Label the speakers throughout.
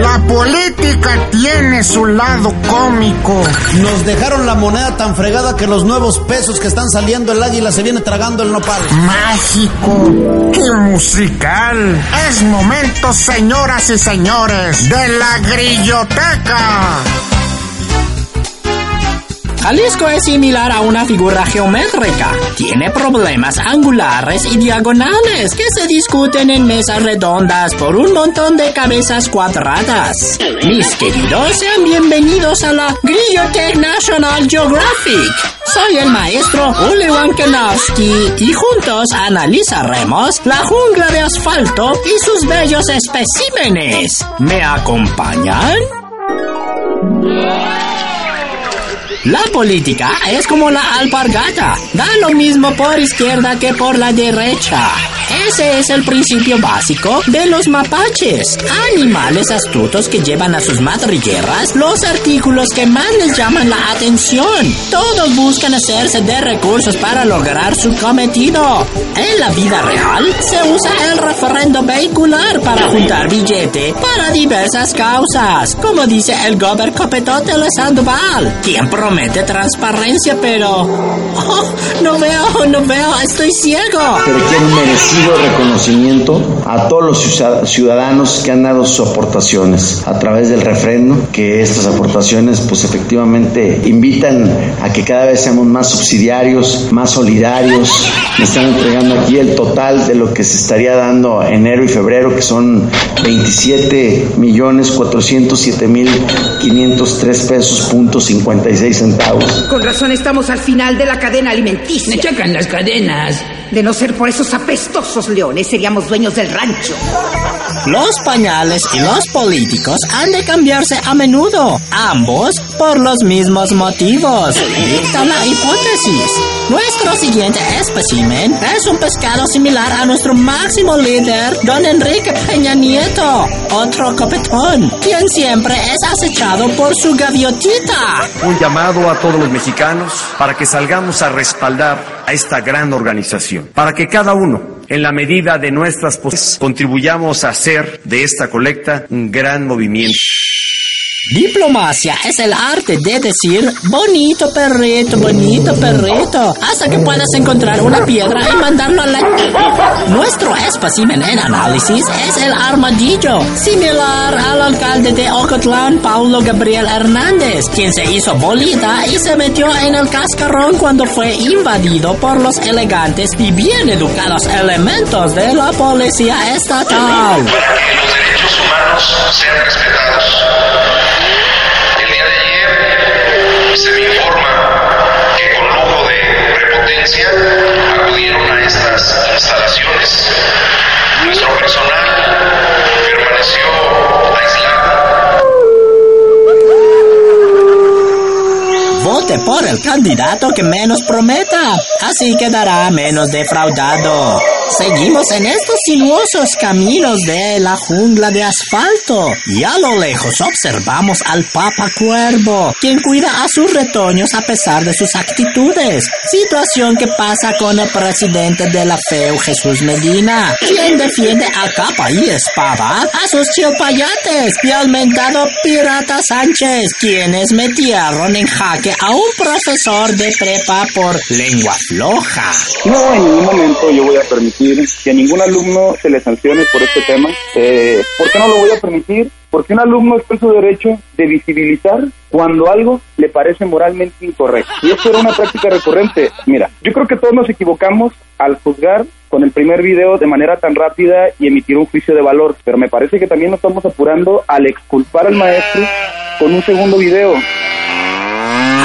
Speaker 1: La política tiene su lado cómico.
Speaker 2: Nos dejaron la moneda tan fregada que los nuevos pesos que están saliendo el águila se viene tragando el nopal.
Speaker 1: Mágico y musical. Es momento, señoras y señores, de la grilloteca.
Speaker 3: Jalisco es similar a una figura geométrica. Tiene problemas angulares y diagonales que se discuten en mesas redondas por un montón de cabezas cuadradas. Mis queridos, sean bienvenidos a la Grillotheque National Geographic. Soy el maestro Uli Wankenowski y juntos analizaremos la jungla de asfalto y sus bellos especímenes. ¿Me acompañan? La política es como la alpargata, da lo mismo por izquierda que por la derecha. Ese es el principio básico de los mapaches, animales astutos que llevan a sus madrigueras los artículos que más les llaman la atención. Todos buscan hacerse de recursos para lograr su cometido. En la vida real se usa el referendo vehicular para juntar billete para diversas causas, como dice el gober Copetote Sandoval, quien promete transparencia, pero oh, no veo, no veo, estoy ciego.
Speaker 4: Pero quiero merecido reconocimiento a todos los ciudadanos que han dado sus aportaciones a través del refrendo, que estas aportaciones pues efectivamente invitan a que cada vez seamos más subsidiarios, más solidarios. Me están entregando aquí el total de lo que se estaría dando enero y febrero, que son 27 millones 407 mil 503 pesos punto 56 centavos.
Speaker 5: Con razón estamos al final de la cadena alimenticia.
Speaker 6: Me chacan las cadenas.
Speaker 5: De no ser por esos apestosos leones, seríamos dueños del rancho.
Speaker 3: Los pañales y los políticos han de cambiarse a menudo, ambos por los mismos motivos. Dicta la hipótesis. Nuestro siguiente espécimen es un pescado similar a nuestro máximo líder, don Enrique Peña Nieto, otro copetón, quien siempre es acechado por su gaviotita.
Speaker 7: Un llamado a todos los mexicanos para que salgamos a respaldar a esta gran organización, para que cada uno en la medida de nuestras posibilidades, contribuyamos a hacer de esta colecta un gran movimiento.
Speaker 3: Diplomacia es el arte de decir bonito perrito, bonito perrito, hasta que puedas encontrar una piedra y mandarlo a la... Nuestro espécimen en análisis es el armadillo, similar al alcalde de Ocotlán, Paulo Gabriel Hernández, quien se hizo bolita y se metió en el cascarón cuando fue invadido por los elegantes y bien educados elementos de la policía estatal. candidato que menos prometa, así quedará menos defraudado. Seguimos en estos sinuosos caminos de la jungla de asfalto y a lo lejos observamos al Papa Cuervo, quien cuida a sus retoños a pesar de sus actitudes. Situación que pasa con el presidente de la FEU, Jesús Medina, quien defiende a capa y espada a sus chilpayates y al mentado Pirata Sánchez, quienes metieron en jaque a un profesor de prepa por lengua floja.
Speaker 8: No, en ningún momento yo voy a permitir que a ningún alumno se le sancione por este tema. Eh, ¿Por qué no lo voy a permitir? Porque un alumno está en su derecho de visibilizar cuando algo le parece moralmente incorrecto. Y esto era una práctica recurrente. Mira, yo creo que todos nos equivocamos al juzgar con el primer video de manera tan rápida y emitir un juicio de valor, pero me parece que también nos estamos apurando al exculpar al maestro con un segundo video.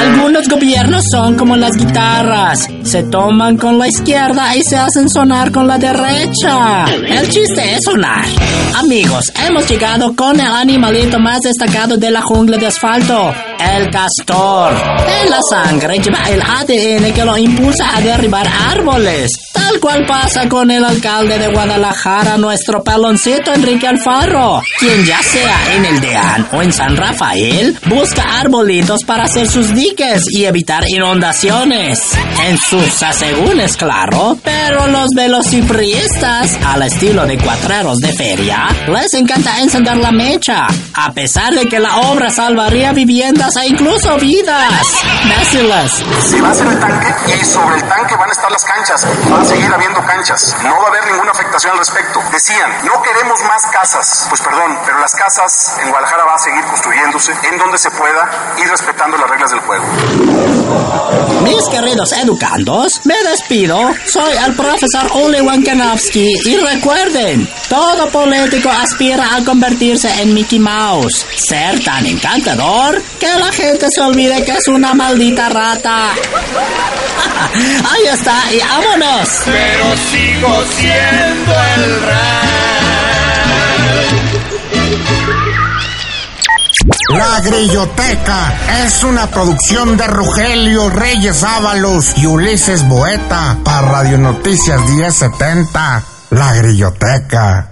Speaker 3: Algunos gobiernos son como las guitarras. Se toman con la izquierda y se hacen sonar con la derecha. El chiste es sonar. Amigos, hemos llegado con el animalito más destacado de la jungla de asfalto. El castor. En la sangre lleva el ADN que lo impulsa a derribar árboles. Tal cual pasa con el alcalde de Guadalajara, nuestro paloncito Enrique Alfaro, quien ya sea en el Deán o en San Rafael, busca arbolitos para hacer sus diques y evitar inundaciones. En sus asegúnes, claro, pero los velocipristas, al estilo de cuatreros de feria, les encanta encender la mecha, a pesar de que la obra salvaría viviendas e incluso vidas. Déciles.
Speaker 6: Si va a ser el tanque y sobre el tanque van a estar las canchas, va a seguir habiendo canchas, no va a haber ninguna afectación al respecto. Decían, no queremos más casas, pues perdón, pero las casas en Guadalajara va a seguir construyéndose en donde se pueda y respetando las reglas del juego.
Speaker 3: Mis queridos educandos, me despido. Soy el profesor Uli Wankanowski y recuerden, todo político aspira a convertirse en Mickey Mouse, ser tan encantador que la gente se olvide que es una maldita rata. Ahí está, y vámonos.
Speaker 9: Pero sigo siendo el
Speaker 1: La Grilloteca es una producción de Rogelio Reyes Ábalos y Ulises Boeta para Radio Noticias 1070. La Grilloteca.